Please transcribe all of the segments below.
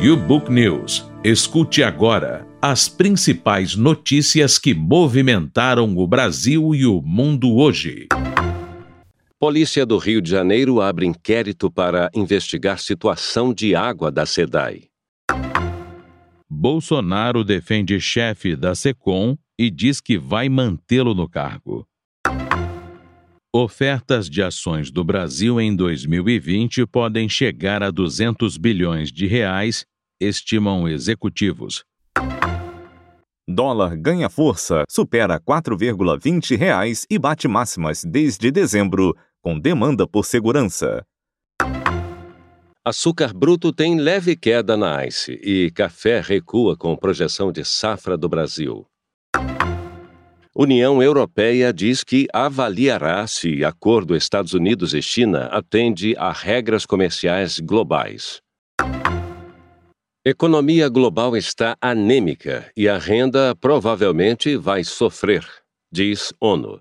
YouBook News. Escute agora as principais notícias que movimentaram o Brasil e o mundo hoje. Polícia do Rio de Janeiro abre inquérito para investigar situação de água da SEDAI. Bolsonaro defende chefe da SECOM e diz que vai mantê-lo no cargo. Ofertas de ações do Brasil em 2020 podem chegar a 200 bilhões de reais, estimam executivos. Dólar ganha força, supera 4,20 reais e bate máximas desde dezembro, com demanda por segurança. Açúcar bruto tem leve queda na ICE e café recua com projeção de safra do Brasil. União Europeia diz que avaliará se acordo Estados Unidos e China atende a regras comerciais globais. Economia global está anêmica e a renda provavelmente vai sofrer, diz ONU.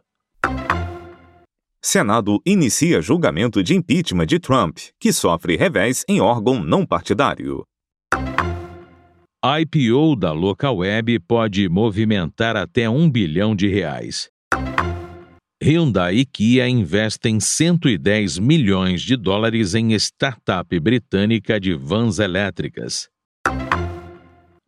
Senado inicia julgamento de impeachment de Trump, que sofre revés em órgão não partidário. IPO da local web pode movimentar até um bilhão de reais. Hyundai e Kia investem 110 milhões de dólares em startup britânica de vans elétricas.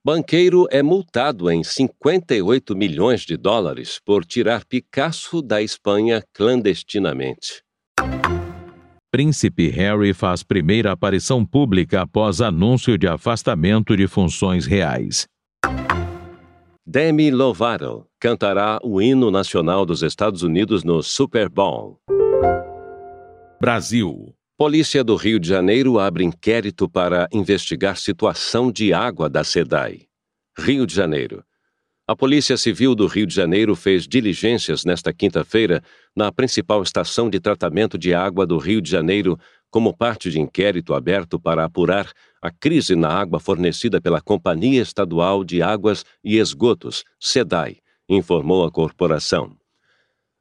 Banqueiro é multado em 58 milhões de dólares por tirar Picasso da Espanha clandestinamente. Príncipe Harry faz primeira aparição pública após anúncio de afastamento de funções reais. Demi Lovato cantará o hino nacional dos Estados Unidos no Super Bowl. Brasil. Polícia do Rio de Janeiro abre inquérito para investigar situação de água da SEDAI. Rio de Janeiro. A Polícia Civil do Rio de Janeiro fez diligências nesta quinta-feira na principal estação de tratamento de água do Rio de Janeiro, como parte de inquérito aberto para apurar a crise na água fornecida pela Companhia Estadual de Águas e Esgotos, SEDAI, informou a corporação.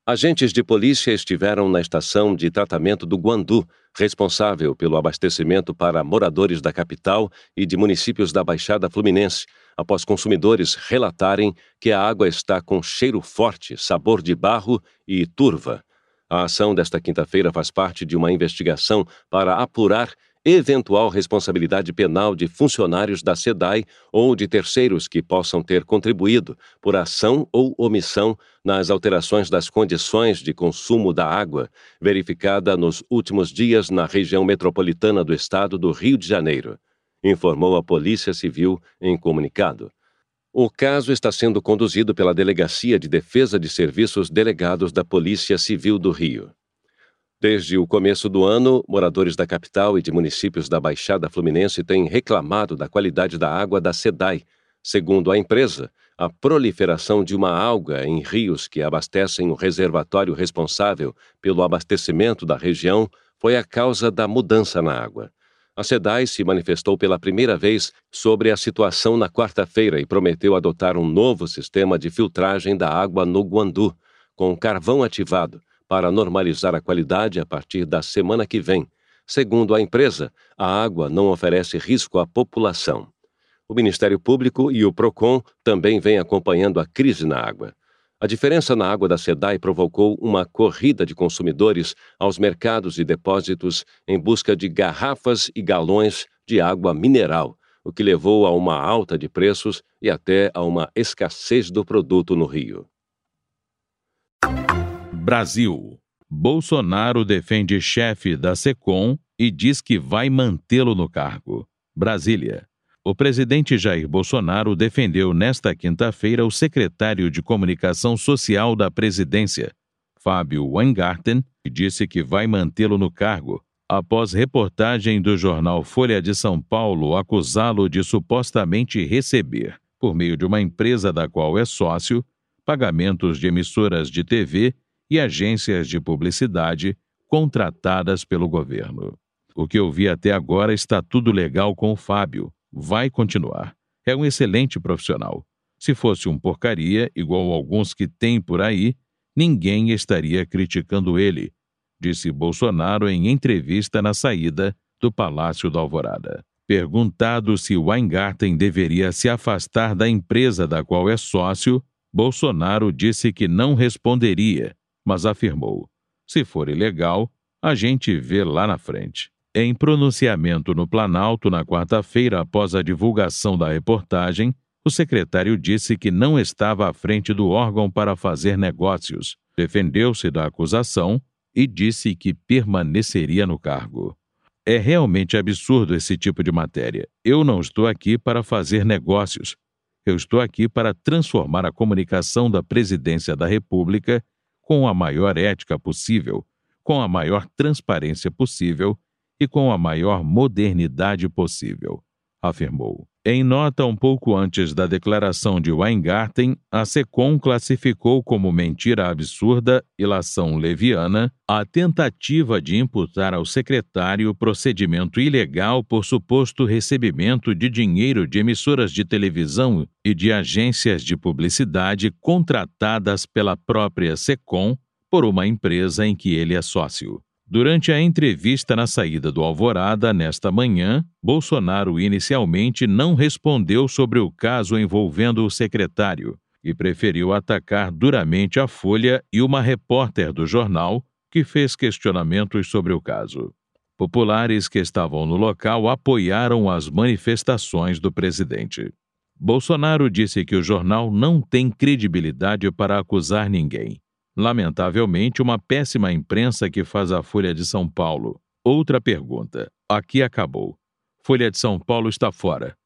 Agentes de polícia estiveram na estação de tratamento do Guandu, responsável pelo abastecimento para moradores da capital e de municípios da Baixada Fluminense, após consumidores relatarem que a água está com cheiro forte, sabor de barro e turva. A ação desta quinta-feira faz parte de uma investigação para apurar eventual responsabilidade penal de funcionários da SEDAI ou de terceiros que possam ter contribuído por ação ou omissão nas alterações das condições de consumo da água, verificada nos últimos dias na região metropolitana do estado do Rio de Janeiro, informou a Polícia Civil em comunicado. O caso está sendo conduzido pela Delegacia de Defesa de Serviços Delegados da Polícia Civil do Rio. Desde o começo do ano, moradores da capital e de municípios da Baixada Fluminense têm reclamado da qualidade da água da SEDAI. Segundo a empresa, a proliferação de uma alga em rios que abastecem o reservatório responsável pelo abastecimento da região foi a causa da mudança na água. A SEDAI se manifestou pela primeira vez sobre a situação na quarta-feira e prometeu adotar um novo sistema de filtragem da água no Guandu, com carvão ativado para normalizar a qualidade a partir da semana que vem. Segundo a empresa, a água não oferece risco à população. O Ministério Público e o PROCON também vêm acompanhando a crise na água. A diferença na água da SEDAI provocou uma corrida de consumidores aos mercados e depósitos em busca de garrafas e galões de água mineral, o que levou a uma alta de preços e até a uma escassez do produto no Rio. Brasil. Bolsonaro defende chefe da SECOM e diz que vai mantê-lo no cargo. Brasília. O presidente Jair Bolsonaro defendeu nesta quinta-feira o secretário de Comunicação Social da presidência, Fábio Weingarten, e disse que vai mantê-lo no cargo após reportagem do jornal Folha de São Paulo acusá-lo de supostamente receber, por meio de uma empresa da qual é sócio, pagamentos de emissoras de TV e agências de publicidade contratadas pelo governo. O que eu vi até agora está tudo legal com o Fábio. Vai continuar. É um excelente profissional. Se fosse um porcaria, igual alguns que tem por aí, ninguém estaria criticando ele, disse Bolsonaro em entrevista na saída do Palácio da Alvorada. Perguntado se Weingarten deveria se afastar da empresa da qual é sócio, Bolsonaro disse que não responderia, mas afirmou: se for ilegal, a gente vê lá na frente. Em pronunciamento no Planalto na quarta-feira após a divulgação da reportagem, o secretário disse que não estava à frente do órgão para fazer negócios, defendeu-se da acusação e disse que permaneceria no cargo. É realmente absurdo esse tipo de matéria. Eu não estou aqui para fazer negócios. Eu estou aqui para transformar a comunicação da Presidência da República com a maior ética possível, com a maior transparência possível e com a maior modernidade possível, afirmou. Em nota um pouco antes da declaração de Weingarten, a SECOM classificou como mentira absurda, ilação leviana, a tentativa de imputar ao secretário procedimento ilegal por suposto recebimento de dinheiro de emissoras de televisão e de agências de publicidade contratadas pela própria SECOM por uma empresa em que ele é sócio. Durante a entrevista na saída do Alvorada nesta manhã, Bolsonaro inicialmente não respondeu sobre o caso envolvendo o secretário e preferiu atacar duramente a Folha e uma repórter do jornal que fez questionamentos sobre o caso. Populares que estavam no local apoiaram as manifestações do presidente. Bolsonaro disse que o jornal não tem credibilidade para acusar ninguém Lamentavelmente, uma péssima imprensa que faz a Folha de São Paulo. Outra pergunta. Aqui acabou. Folha de São Paulo está fora.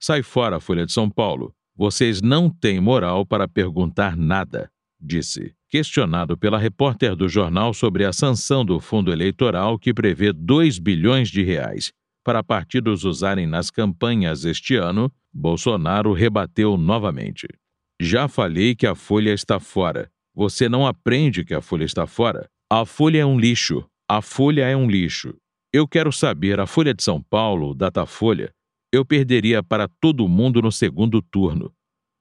Sai fora, Folha de São Paulo. Vocês não têm moral para perguntar nada, disse, questionado pela repórter do jornal sobre a sanção do fundo eleitoral que prevê 2 bilhões de reais para partidos usarem nas campanhas este ano, Bolsonaro rebateu novamente. Já falei que a Folha está fora. Você não aprende que a folha está fora. A folha é um lixo. A folha é um lixo. Eu quero saber, a Folha de São Paulo, Datafolha, eu perderia para todo mundo no segundo turno.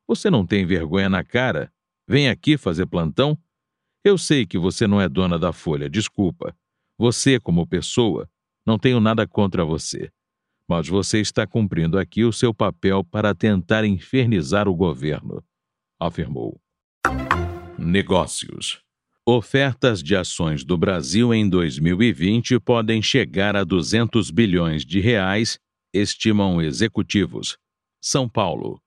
Você não tem vergonha na cara? Vem aqui fazer plantão? Eu sei que você não é dona da Folha, desculpa. Você, como pessoa, não tenho nada contra você. Mas você está cumprindo aqui o seu papel para tentar infernizar o governo, afirmou. Negócios. Ofertas de ações do Brasil em 2020 podem chegar a 200 bilhões de reais, estimam executivos. São Paulo.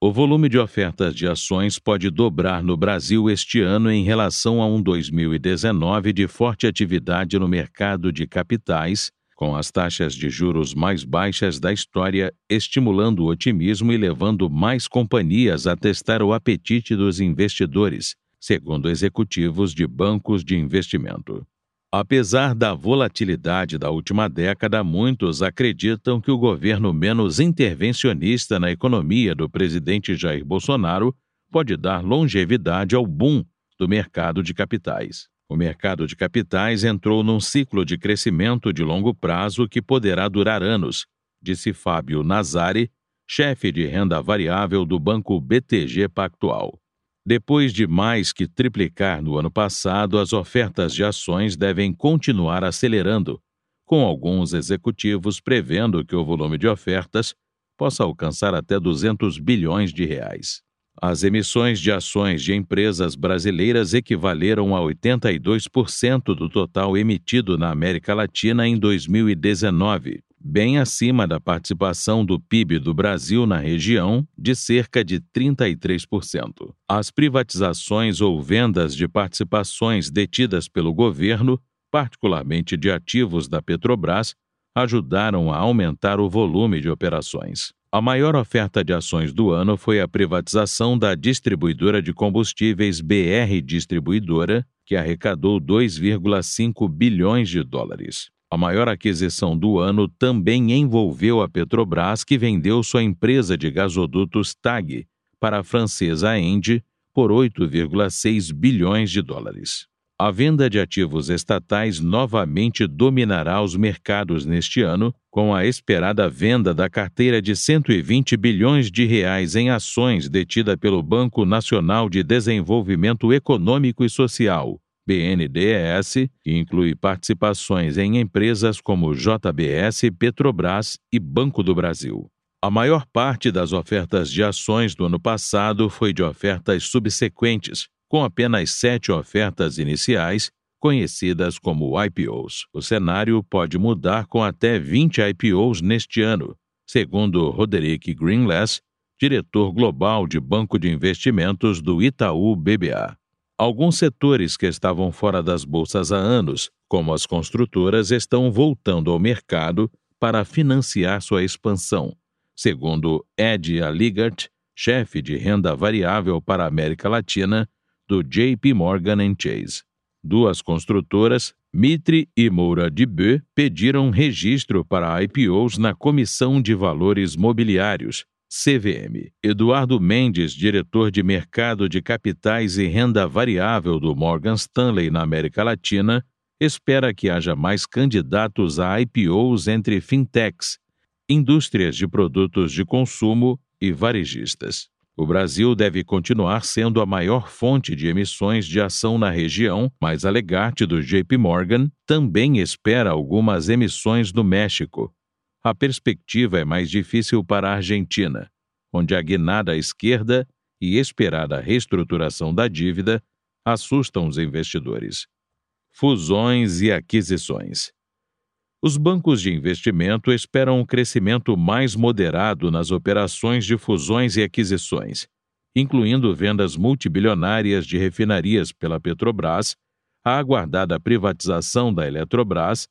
O volume de ofertas de ações pode dobrar no Brasil este ano em relação a um 2019 de forte atividade no mercado de capitais, com as taxas de juros mais baixas da história, estimulando o otimismo e levando mais companhias a testar o apetite dos investidores segundo executivos de bancos de investimento. Apesar da volatilidade da última década, muitos acreditam que o governo menos intervencionista na economia do presidente Jair Bolsonaro pode dar longevidade ao boom do mercado de capitais. O mercado de capitais entrou num ciclo de crescimento de longo prazo que poderá durar anos, disse Fábio Nazari, chefe de renda variável do banco BTG Pactual. Depois de mais que triplicar no ano passado, as ofertas de ações devem continuar acelerando, com alguns executivos prevendo que o volume de ofertas possa alcançar até 200 bilhões de reais. As emissões de ações de empresas brasileiras equivaleram a 82% do total emitido na América Latina em 2019, bem acima da participação do PIB do Brasil na região, de cerca de 33%. As privatizações ou vendas de participações detidas pelo governo, particularmente de ativos da Petrobras, ajudaram a aumentar o volume de operações. A maior oferta de ações do ano foi a privatização da distribuidora de combustíveis BR Distribuidora, que arrecadou 2,5 bilhões de dólares. A maior aquisição do ano também envolveu a Petrobras, que vendeu sua empresa de gasodutos TAG para a francesa Engie por 8,6 bilhões de dólares. A venda de ativos estatais novamente dominará os mercados neste ano, com a esperada venda da carteira de 120 bilhões de reais em ações detida pelo Banco Nacional de Desenvolvimento Econômico e Social, BNDES, que inclui participações em empresas como JBS, Petrobras e Banco do Brasil. A maior parte das ofertas de ações do ano passado foi de ofertas subsequentes, com apenas sete ofertas iniciais, conhecidas como IPOs. O cenário pode mudar com até 20 IPOs neste ano, segundo Roderick Greenless, diretor global de banco de investimentos do Itaú BBA. Alguns setores que estavam fora das bolsas há anos, como as construtoras, estão voltando ao mercado para financiar sua expansão, segundo Ed Aligart, chefe de renda variável para a América Latina do JP Morgan Chase. Duas construtoras, Mitre e Moura de B, pediram registro para IPOs na Comissão de Valores Mobiliários, CVM. Eduardo Mendes, diretor de Mercado de Capitais e Renda Variável do Morgan Stanley na América Latina, espera que haja mais candidatos a IPOs entre fintechs, indústrias de produtos de consumo e varejistas. O Brasil deve continuar sendo a maior fonte de emissões de ação na região, mas a Legarte do JP Morgan também espera algumas emissões no México, a perspectiva é mais difícil para a Argentina, onde a guinada à esquerda e esperada reestruturação da dívida assustam os investidores. Fusões e aquisições. Os bancos de investimento esperam um crescimento mais moderado nas operações de fusões e aquisições, incluindo vendas multibilionárias de refinarias pela Petrobras, a aguardada privatização da Eletrobras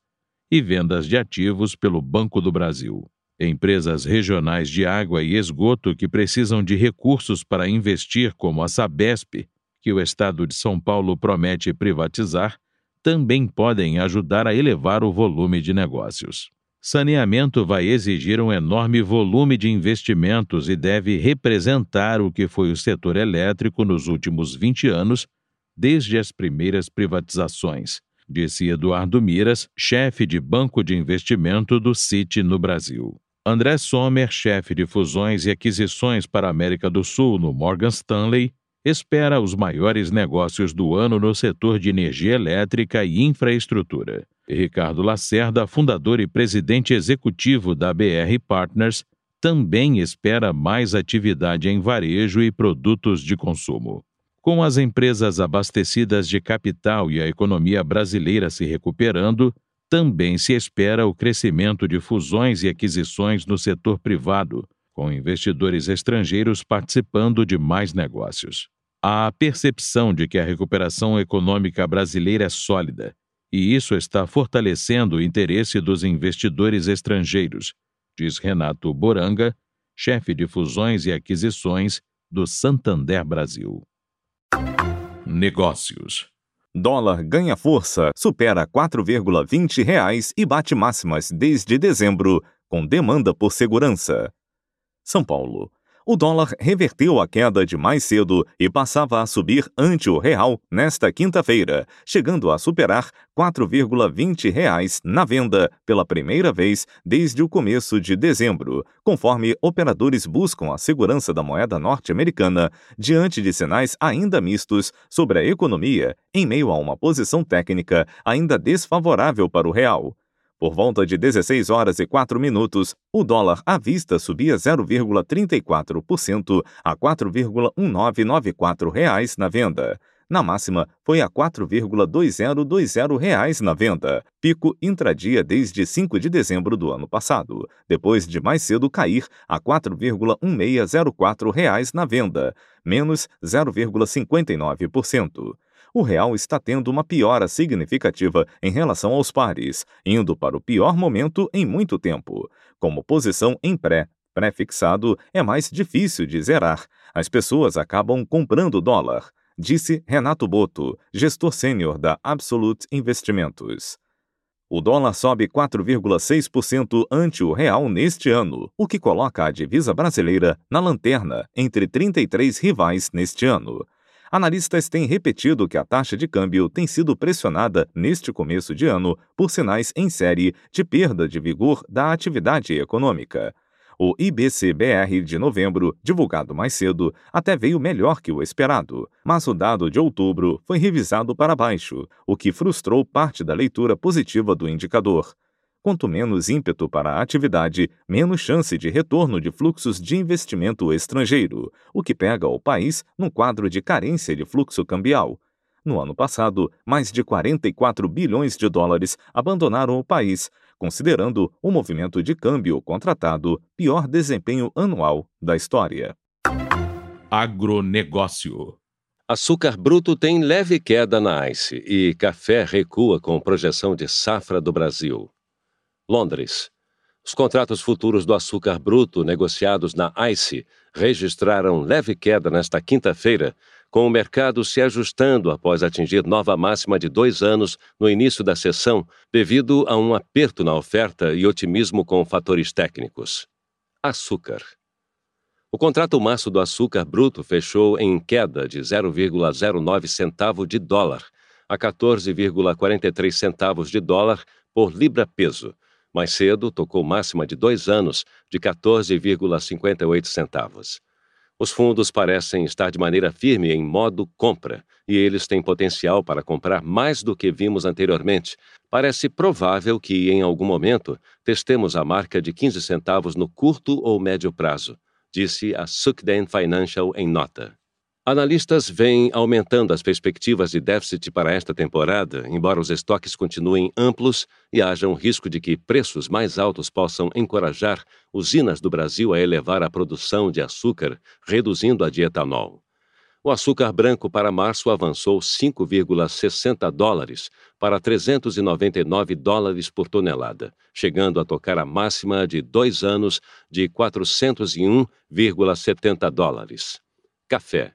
e vendas de ativos pelo Banco do Brasil. Empresas regionais de água e esgoto que precisam de recursos para investir, como a Sabesp, que o Estado de São Paulo promete privatizar, também podem ajudar a elevar o volume de negócios. Saneamento vai exigir um enorme volume de investimentos e deve representar o que foi o setor elétrico nos últimos 20 anos, desde as primeiras privatizações, disse Eduardo Miras, chefe de banco de investimento do Citi no Brasil. André Sommer, chefe de fusões e aquisições para a América do Sul no Morgan Stanley, espera os maiores negócios do ano no setor de energia elétrica e infraestrutura. Ricardo Lacerda, fundador e presidente executivo da BR Partners, também espera mais atividade em varejo e produtos de consumo. Com as empresas abastecidas de capital e a economia brasileira se recuperando, também se espera o crescimento de fusões e aquisições no setor privado, com investidores estrangeiros participando de mais negócios. Há a percepção de que a recuperação econômica brasileira é sólida, e isso está fortalecendo o interesse dos investidores estrangeiros, diz Renato Boranga, chefe de fusões e aquisições do Santander Brasil. Negócios. Dólar ganha força, supera 4,20 reais e bate máximas desde dezembro, com demanda por segurança. São Paulo o dólar reverteu a queda de mais cedo e passava a subir ante o real nesta quinta-feira, chegando a superar 4,20 reais na venda pela primeira vez desde o começo de dezembro, conforme operadores buscam a segurança da moeda norte-americana diante de sinais ainda mistos sobre a economia em meio a uma posição técnica ainda desfavorável para o real. Por volta de 16 horas e 4 minutos, o dólar à vista subia 0,34% a 4,1994 reais na venda. Na máxima, foi a 4,2020 reais na venda, pico intradia desde 5 de dezembro do ano passado, depois de mais cedo cair a 4,1604 reais na venda, menos 0,59% o real está tendo uma piora significativa em relação aos pares, indo para o pior momento em muito tempo. Como posição em pré, pré-fixado é mais difícil de zerar. As pessoas acabam comprando dólar, disse Renato Boto, gestor sênior da Absolute Investimentos. O dólar sobe 4,6% ante o real neste ano, o que coloca a divisa brasileira na lanterna entre 33 rivais neste ano. Analistas têm repetido que a taxa de câmbio tem sido pressionada neste começo de ano por sinais em série de perda de vigor da atividade econômica. O IBCBR de novembro, divulgado mais cedo, até veio melhor que o esperado, mas o dado de outubro foi revisado para baixo, o que frustrou parte da leitura positiva do indicador. Quanto menos ímpeto para a atividade, menos chance de retorno de fluxos de investimento estrangeiro, o que pega o país num quadro de carência de fluxo cambial. No ano passado, mais de 44 bilhões de dólares abandonaram o país, considerando o movimento de câmbio contratado pior desempenho anual da história. Agronegócio. Açúcar bruto tem leve queda na ICE e café recua com projeção de safra do Brasil. Londres. Os contratos futuros do açúcar bruto negociados na ICE registraram leve queda nesta quinta-feira, com o mercado se ajustando após atingir nova máxima de dois anos no início da sessão, devido a um aperto na oferta e otimismo com fatores técnicos. Açúcar. O contrato março do açúcar bruto fechou em queda de 0,09 centavo de dólar a 14,43 centavos de dólar por libra-peso. Mais cedo, tocou máxima de dois anos de 14,58 centavos. Os fundos parecem estar de maneira firme em modo compra, e eles têm potencial para comprar mais do que vimos anteriormente. Parece provável que, em algum momento, testemos a marca de 15 centavos no curto ou médio prazo, disse a Sukden Financial em nota. Analistas vêm aumentando as perspectivas de déficit para esta temporada, embora os estoques continuem amplos e haja um risco de que preços mais altos possam encorajar usinas do Brasil a elevar a produção de açúcar, reduzindo a de etanol. O açúcar branco para março avançou 5,60 dólares para 399 dólares por tonelada, chegando a tocar a máxima de dois anos de 401,70 dólares. Café.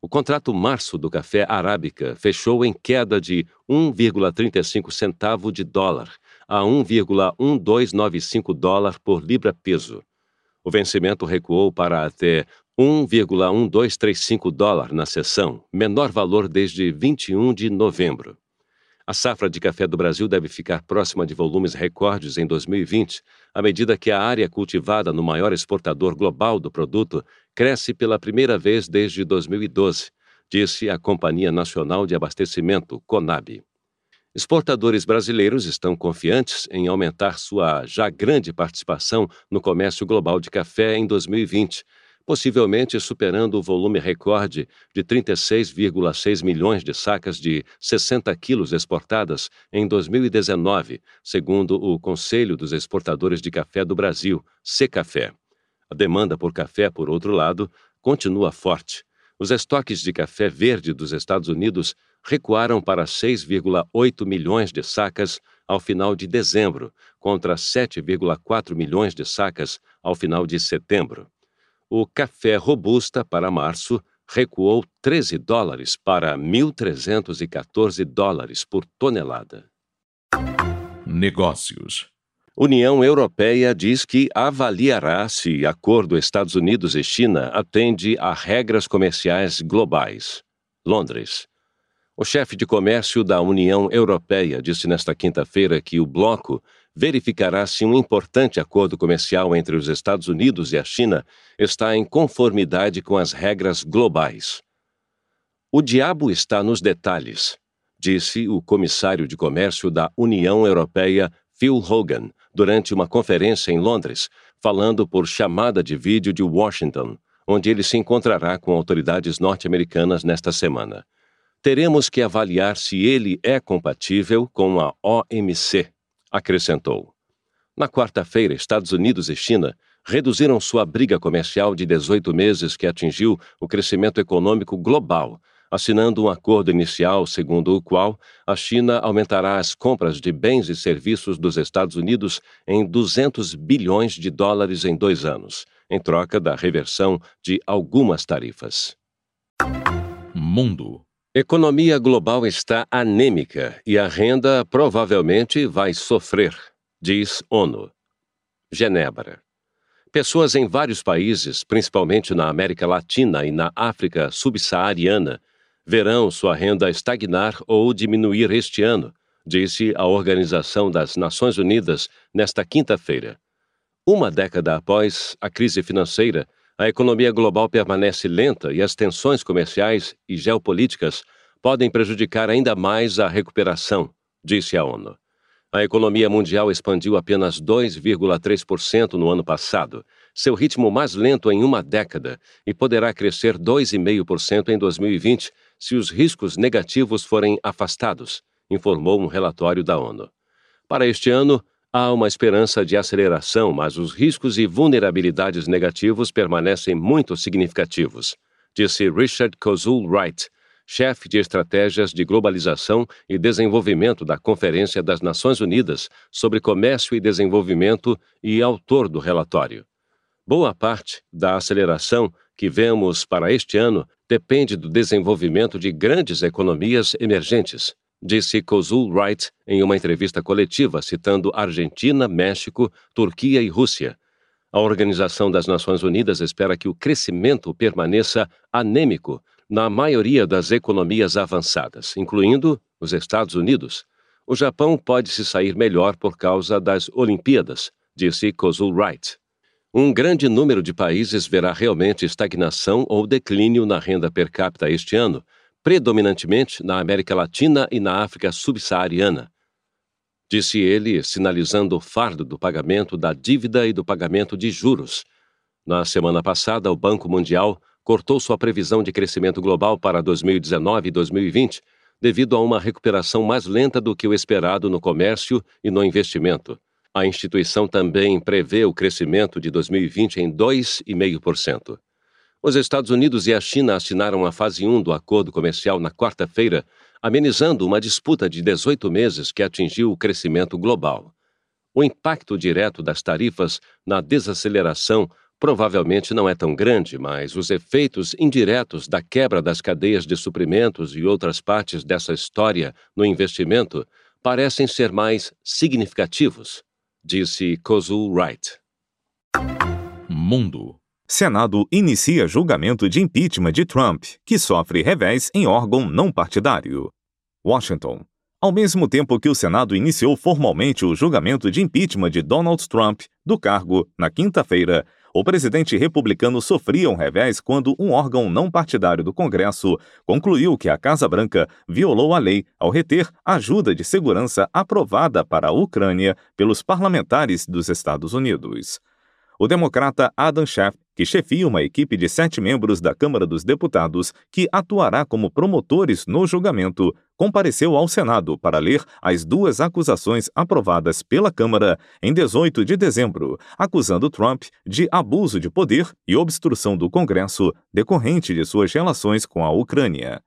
O contrato março do café arábica fechou em queda de 1,35 centavo de dólar a 1,1295 dólar por libra-peso. O vencimento recuou para até 1,1235 dólar na sessão, menor valor desde 21 de novembro. A safra de café do Brasil deve ficar próxima de volumes recordes em 2020, à medida que a área cultivada no maior exportador global do produto cresce pela primeira vez desde 2012, disse a Companhia Nacional de Abastecimento, CONAB. Exportadores brasileiros estão confiantes em aumentar sua já grande participação no comércio global de café em 2020 possivelmente superando o volume recorde de 36,6 milhões de sacas de 60 quilos exportadas em 2019, segundo o Conselho dos Exportadores de Café do Brasil, Secafé. A demanda por café, por outro lado, continua forte. Os estoques de café verde dos Estados Unidos recuaram para 6,8 milhões de sacas ao final de dezembro, contra 7,4 milhões de sacas ao final de setembro o café robusta para março recuou 13 dólares para 1.314 dólares por tonelada. Negócios. União Europeia diz que avaliará se acordo Estados Unidos e China atende a regras comerciais globais. Londres. O chefe de comércio da União Europeia disse nesta quinta-feira que o bloco verificará se um importante acordo comercial entre os Estados Unidos e a China está em conformidade com as regras globais. O diabo está nos detalhes, disse o comissário de comércio da União Europeia, Phil Hogan, durante uma conferência em Londres, falando por chamada de vídeo de Washington, onde ele se encontrará com autoridades norte-americanas nesta semana. Teremos que avaliar se ele é compatível com a OMC, acrescentou. Na quarta-feira, Estados Unidos e China reduziram sua briga comercial de 18 meses que atingiu o crescimento econômico global, assinando um acordo inicial segundo o qual a China aumentará as compras de bens e serviços dos Estados Unidos em 200 bilhões de dólares em dois anos, em troca da reversão de algumas tarifas. Mundo. Economia global está anêmica e a renda provavelmente vai sofrer, diz ONU. Genebra. Pessoas em vários países, principalmente na América Latina e na África subsaariana, verão sua renda estagnar ou diminuir este ano, disse a Organização das Nações Unidas nesta quinta-feira. Uma década após a crise financeira, a economia global permanece lenta e as tensões comerciais e geopolíticas podem prejudicar ainda mais a recuperação, disse a ONU. A economia mundial expandiu apenas 2,3% no ano passado, seu ritmo mais lento em uma década, e poderá crescer 2,5% em 2020 se os riscos negativos forem afastados, informou um relatório da ONU. Para este ano, há uma esperança de aceleração, mas os riscos e vulnerabilidades negativos permanecem muito significativos, disse Richard Kozul Wright, chefe de estratégias de globalização e desenvolvimento da Conferência das Nações Unidas sobre Comércio e Desenvolvimento e autor do relatório. Boa parte da aceleração que vemos para este ano depende do desenvolvimento de grandes economias emergentes, disse Kozul Wright em uma entrevista coletiva citando Argentina, México, Turquia e Rússia. A Organização das Nações Unidas espera que o crescimento permaneça anêmico na maioria das economias avançadas, incluindo os Estados Unidos. O Japão pode se sair melhor por causa das Olimpíadas, disse Kozul Wright. Um grande número de países verá realmente estagnação ou declínio na renda per capita este ano, predominantemente na América Latina e na África subsaariana. Disse ele, sinalizando o fardo do pagamento da dívida e do pagamento de juros. Na semana passada, o Banco Mundial cortou sua previsão de crescimento global para 2019 e 2020 devido a uma recuperação mais lenta do que o esperado no comércio e no investimento. A instituição também prevê o crescimento de 2020 em 2,5%. Os Estados Unidos e a China assinaram a fase 1 do acordo comercial na quarta-feira, amenizando uma disputa de 18 meses que atingiu o crescimento global. O impacto direto das tarifas na desaceleração provavelmente não é tão grande, mas os efeitos indiretos da quebra das cadeias de suprimentos e outras partes dessa história no investimento parecem ser mais significativos, disse Kozul Wright. Mundo. Senado inicia julgamento de impeachment de Trump, que sofre revés em órgão não partidário. Washington. Ao mesmo tempo que o Senado iniciou formalmente o julgamento de impeachment de Donald Trump do cargo na quinta-feira, o presidente republicano sofria um revés quando um órgão não partidário do Congresso concluiu que a Casa Branca violou a lei ao reter ajuda de segurança aprovada para a Ucrânia pelos parlamentares dos Estados Unidos. O democrata Adam Schiff, que chefia uma equipe de sete membros da Câmara dos Deputados que atuará como promotores no julgamento, compareceu ao Senado para ler as duas acusações aprovadas pela Câmara em 18 de dezembro, acusando Trump de abuso de poder e obstrução do Congresso decorrente de suas relações com a Ucrânia.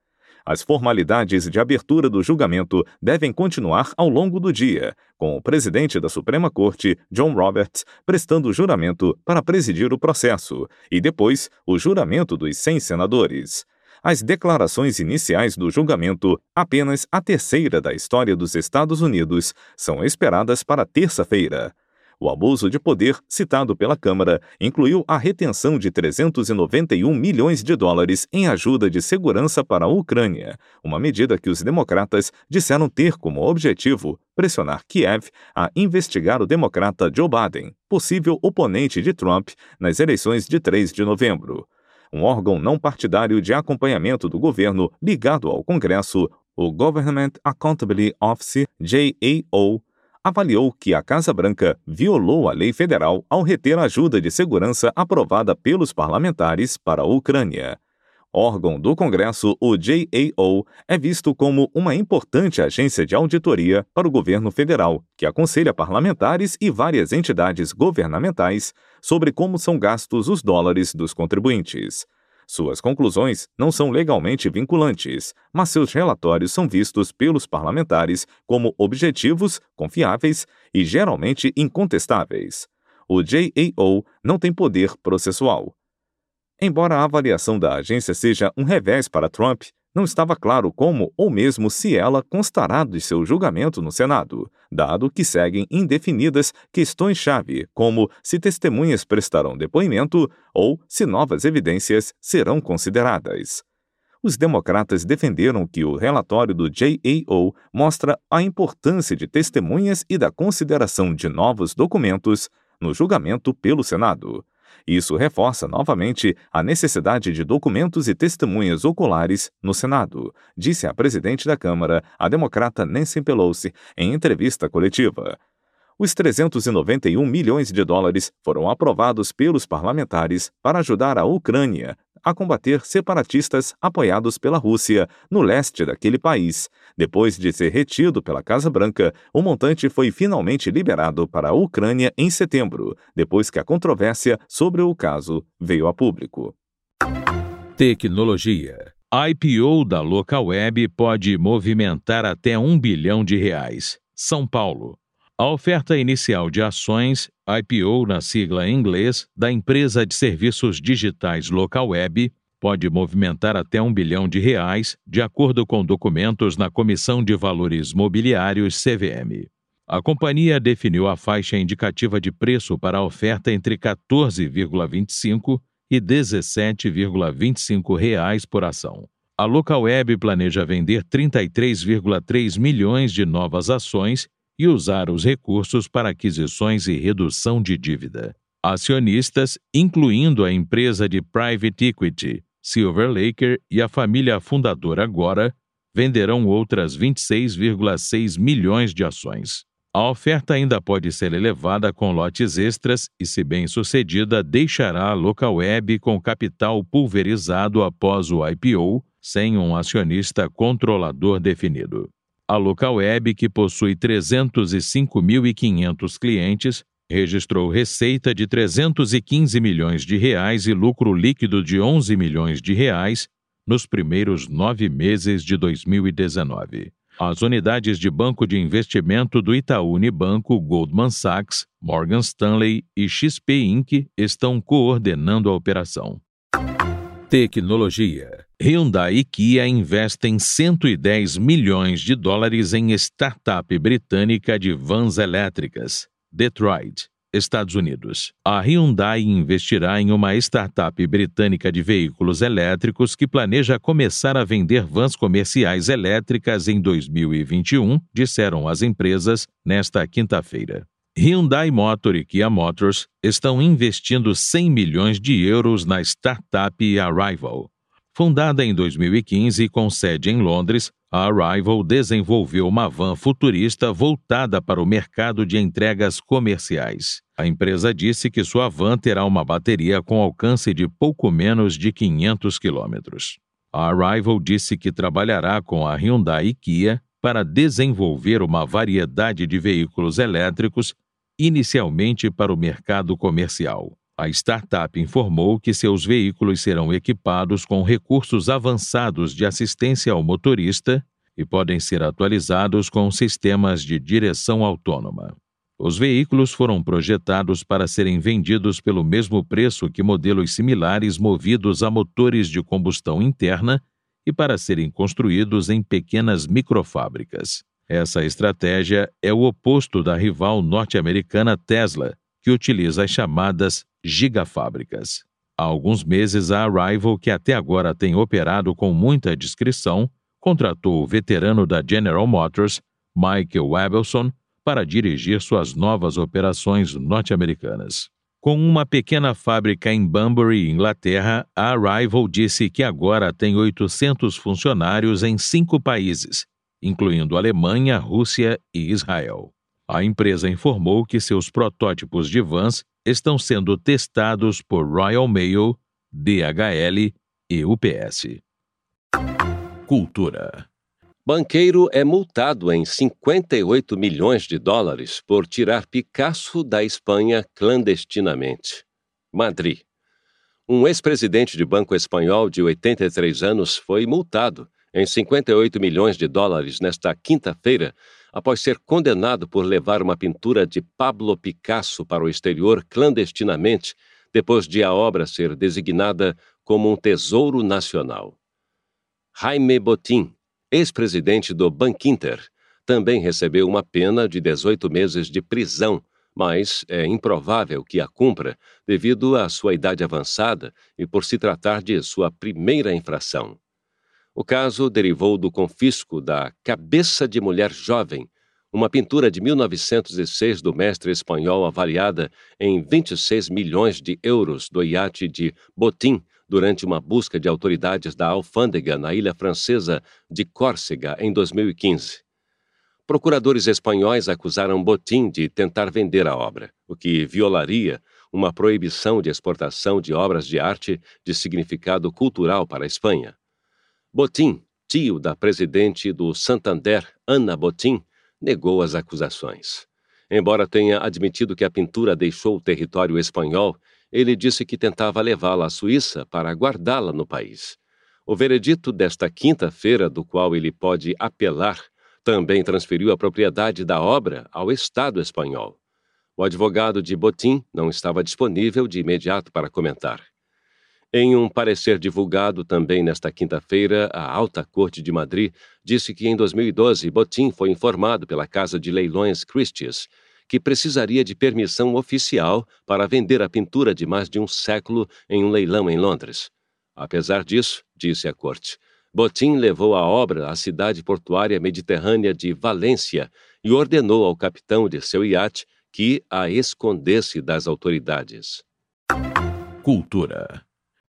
As formalidades de abertura do julgamento devem continuar ao longo do dia, com o presidente da Suprema Corte, John Roberts, prestando juramento para presidir o processo, e depois o juramento dos 100 senadores. As declarações iniciais do julgamento, apenas a terceira da história dos Estados Unidos, são esperadas para terça-feira. O abuso de poder citado pela Câmara incluiu a retenção de 391 milhões de dólares em ajuda de segurança para a Ucrânia, uma medida que os democratas disseram ter como objetivo pressionar Kiev a investigar o democrata Joe Biden, possível oponente de Trump, nas eleições de 3 de novembro. Um órgão não partidário de acompanhamento do governo ligado ao Congresso, o Government Accountability Office, GAO, avaliou que a Casa Branca violou a lei federal ao reter ajuda de segurança aprovada pelos parlamentares para a Ucrânia. Órgão do Congresso, o JAO é visto como uma importante agência de auditoria para o governo federal, que aconselha parlamentares e várias entidades governamentais sobre como são gastos os dólares dos contribuintes. Suas conclusões não são legalmente vinculantes, mas seus relatórios são vistos pelos parlamentares como objetivos, confiáveis e geralmente incontestáveis. O JAO não tem poder processual. Embora a avaliação da agência seja um revés para Trump, não estava claro como ou mesmo se ela constará de seu julgamento no Senado, dado que seguem indefinidas questões-chave, como se testemunhas prestarão depoimento ou se novas evidências serão consideradas. Os democratas defenderam que o relatório do JAO mostra a importância de testemunhas e da consideração de novos documentos no julgamento pelo Senado. Isso reforça novamente a necessidade de documentos e testemunhas oculares no Senado, disse a presidente da Câmara, a democrata Nancy Pelosi, em entrevista coletiva. Os 391 milhões de dólares foram aprovados pelos parlamentares para ajudar a Ucrânia a combater separatistas apoiados pela Rússia no leste daquele país. Depois de ser retido pela Casa Branca, o montante foi finalmente liberado para a Ucrânia em setembro, depois que a controvérsia sobre o caso veio a público. Tecnologia. IPO da Local Web pode movimentar até um bilhão de reais. São Paulo. A oferta inicial de ações, IPO na sigla em inglês, da empresa de serviços digitais Local Web, pode movimentar até um bilhão de reais, de acordo com documentos na Comissão de Valores Mobiliários CVM. A companhia definiu a faixa indicativa de preço para a oferta entre 14,25 e 17,25 reais por ação. A Local Web planeja vender 33,3 milhões de novas ações e usar os recursos para aquisições e redução de dívida. Acionistas, incluindo a empresa de private equity Silver Laker e a família fundadora agora, venderão outras 26,6 milhões de ações. A oferta ainda pode ser elevada com lotes extras e, se bem sucedida, deixará a Local Web com capital pulverizado após o IPO, sem um acionista controlador definido. A Local Web, que possui 305.500 clientes, registrou receita de 315 milhões de reais e lucro líquido de 11 milhões de reais nos primeiros nove meses de 2019. As unidades de banco de investimento do Itaú Unibanco, Goldman Sachs, Morgan Stanley e XP Inc. estão coordenando a operação. Tecnologia. Hyundai e Kia investem 110 milhões de dólares em startup britânica de vans elétricas, Detroit, Estados Unidos. A Hyundai investirá em uma startup britânica de veículos elétricos que planeja começar a vender vans comerciais elétricas em 2021, disseram as empresas nesta quinta-feira. Hyundai Motor e Kia Motors estão investindo 100 milhões de euros na startup Arrival. Fundada em 2015 com sede em Londres, a Arrival desenvolveu uma van futurista voltada para o mercado de entregas comerciais. A empresa disse que sua van terá uma bateria com alcance de pouco menos de 500 quilômetros. A Arrival disse que trabalhará com a Hyundai e Kia para desenvolver uma variedade de veículos elétricos, inicialmente para o mercado comercial. A startup informou que seus veículos serão equipados com recursos avançados de assistência ao motorista e podem ser atualizados com sistemas de direção autônoma. Os veículos foram projetados para serem vendidos pelo mesmo preço que modelos similares movidos a motores de combustão interna e para serem construídos em pequenas microfábricas. Essa estratégia é o oposto da rival norte-americana Tesla, que utiliza as chamadas gigafábricas. Há alguns meses, a Arrival, que até agora tem operado com muita discrição, contratou o veterano da General Motors, Michael Webelson, para dirigir suas novas operações norte-americanas. Com uma pequena fábrica em Bunbury, Inglaterra, a Arrival disse que agora tem 800 funcionários em cinco países, incluindo Alemanha, Rússia e Israel. A empresa informou que seus protótipos de vans estão sendo testados por Royal Mail, DHL e UPS. Cultura. Banqueiro é multado em 58 milhões de dólares por tirar Picasso da Espanha clandestinamente. Madrid. Um ex-presidente de banco espanhol de 83 anos foi multado em 58 milhões de dólares nesta quinta-feira após ser condenado por levar uma pintura de Pablo Picasso para o exterior clandestinamente depois de a obra ser designada como um tesouro nacional. Jaime Botín, ex-presidente do Bankinter, também recebeu uma pena de 18 meses de prisão, mas é improvável que a cumpra devido à sua idade avançada e por se tratar de sua primeira infração. O caso derivou do confisco da cabeça de mulher jovem, uma pintura de 1906 do mestre espanhol avaliada em 26 milhões de euros do iate de Botim durante uma busca de autoridades da alfândega na ilha francesa de Córcega em 2015. Procuradores espanhóis acusaram Botim de tentar vender a obra, o que violaria uma proibição de exportação de obras de arte de significado cultural para a Espanha. Botim, tio da presidente do Santander, Ana Botim, negou as acusações. Embora tenha admitido que a pintura deixou o território espanhol, ele disse que tentava levá-la à Suíça para guardá-la no país. O veredito desta quinta-feira, do qual ele pode apelar, também transferiu a propriedade da obra ao Estado espanhol. O advogado de Botim não estava disponível de imediato para comentar. Em um parecer divulgado também nesta quinta-feira, a Alta Corte de Madrid disse que em 2012 Botim foi informado pela Casa de Leilões Christie's que precisaria de permissão oficial para vender a pintura de mais de um século em um leilão em Londres. Apesar disso, disse a corte, Botim levou a obra à cidade portuária mediterrânea de Valência e ordenou ao capitão de seu iate que a escondesse das autoridades. Cultura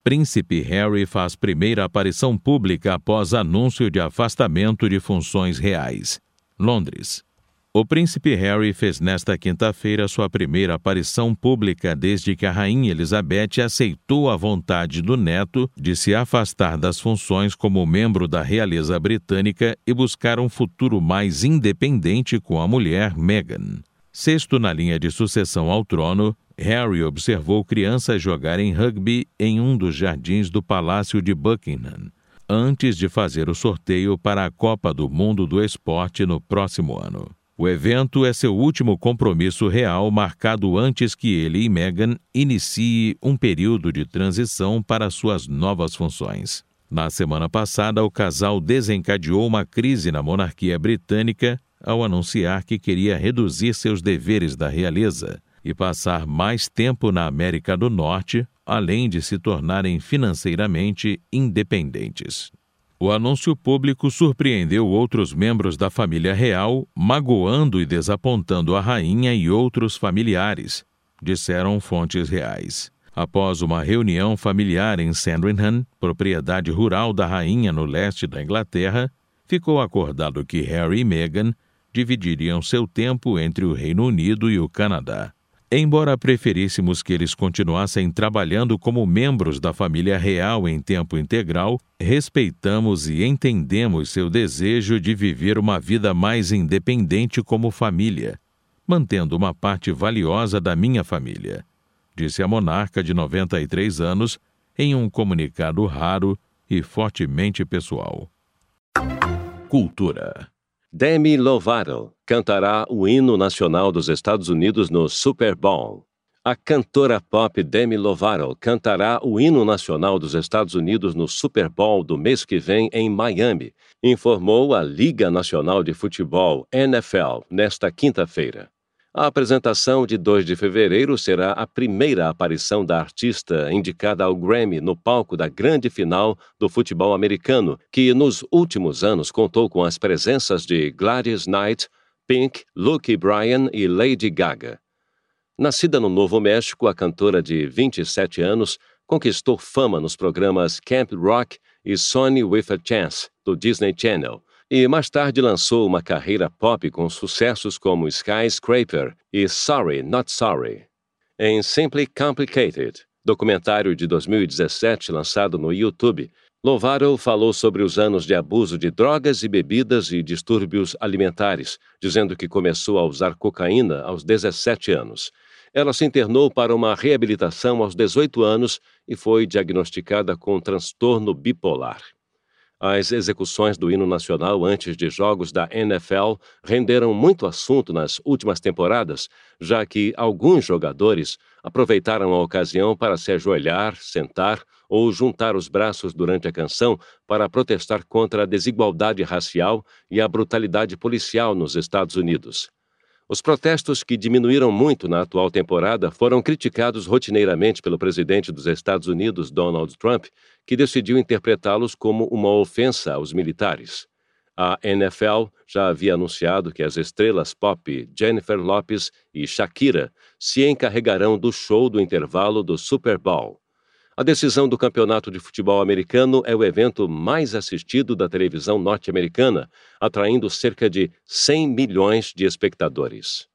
Príncipe Harry faz primeira aparição pública após anúncio de afastamento de funções reais. Londres. O príncipe Harry fez nesta quinta-feira sua primeira aparição pública desde que a rainha Elizabeth aceitou a vontade do neto de se afastar das funções como membro da realeza britânica e buscar um futuro mais independente com a mulher Meghan. Sexto na linha de sucessão ao trono, Harry observou crianças jogarem rugby em um dos jardins do Palácio de Buckingham, antes de fazer o sorteio para a Copa do Mundo do Esporte no próximo ano. O evento é seu último compromisso real, marcado antes que ele e Meghan inicie um período de transição para suas novas funções. Na semana passada, o casal desencadeou uma crise na monarquia britânica ao anunciar que queria reduzir seus deveres da realeza e passar mais tempo na América do Norte, além de se tornarem financeiramente independentes. O anúncio público surpreendeu outros membros da família real, magoando e desapontando a rainha e outros familiares, disseram fontes reais. Após uma reunião familiar em Sandringham, propriedade rural da rainha no leste da Inglaterra, ficou acordado que Harry e Meghan dividiriam seu tempo entre o Reino Unido e o Canadá. Embora preferíssemos que eles continuassem trabalhando como membros da família real em tempo integral, respeitamos e entendemos seu desejo de viver uma vida mais independente como família, mantendo uma parte valiosa da minha família, disse a monarca de 93 anos em um comunicado raro e fortemente pessoal. Cultura Demi Lovato cantará o hino nacional dos Estados Unidos no Super Bowl. A cantora pop Demi Lovato cantará o hino nacional dos Estados Unidos no Super Bowl do mês que vem em Miami, informou a Liga Nacional de Futebol, NFL, nesta quinta-feira. A apresentação de 2 de fevereiro será a primeira aparição da artista indicada ao Grammy no palco da grande final do futebol americano, que nos últimos anos contou com as presenças de Gladys Knight, Pink, Luke Bryan e Lady Gaga. Nascida no Novo México, a cantora de 27 anos conquistou fama nos programas Camp Rock e Sony with a Chance, do Disney Channel e mais tarde lançou uma carreira pop com sucessos como Skyscraper e Sorry Not Sorry. Em Simply Complicated, documentário de 2017 lançado no YouTube, Lovato falou sobre os anos de abuso de drogas e bebidas e distúrbios alimentares, dizendo que começou a usar cocaína aos 17 anos. Ela se internou para uma reabilitação aos 18 anos e foi diagnosticada com transtorno bipolar. As execuções do hino nacional antes de jogos da NFL renderam muito assunto nas últimas temporadas, já que alguns jogadores aproveitaram a ocasião para se ajoelhar, sentar ou juntar os braços durante a canção para protestar contra a desigualdade racial e a brutalidade policial nos Estados Unidos. Os protestos, que diminuíram muito na atual temporada, foram criticados rotineiramente pelo presidente dos Estados Unidos, Donald Trump, que decidiu interpretá-los como uma ofensa aos militares. A NFL já havia anunciado que as estrelas pop Jennifer Lopez e Shakira se encarregarão do show do intervalo do Super Bowl. A decisão do Campeonato de Futebol Americano é o evento mais assistido da televisão norte-americana, atraindo cerca de 100 milhões de espectadores.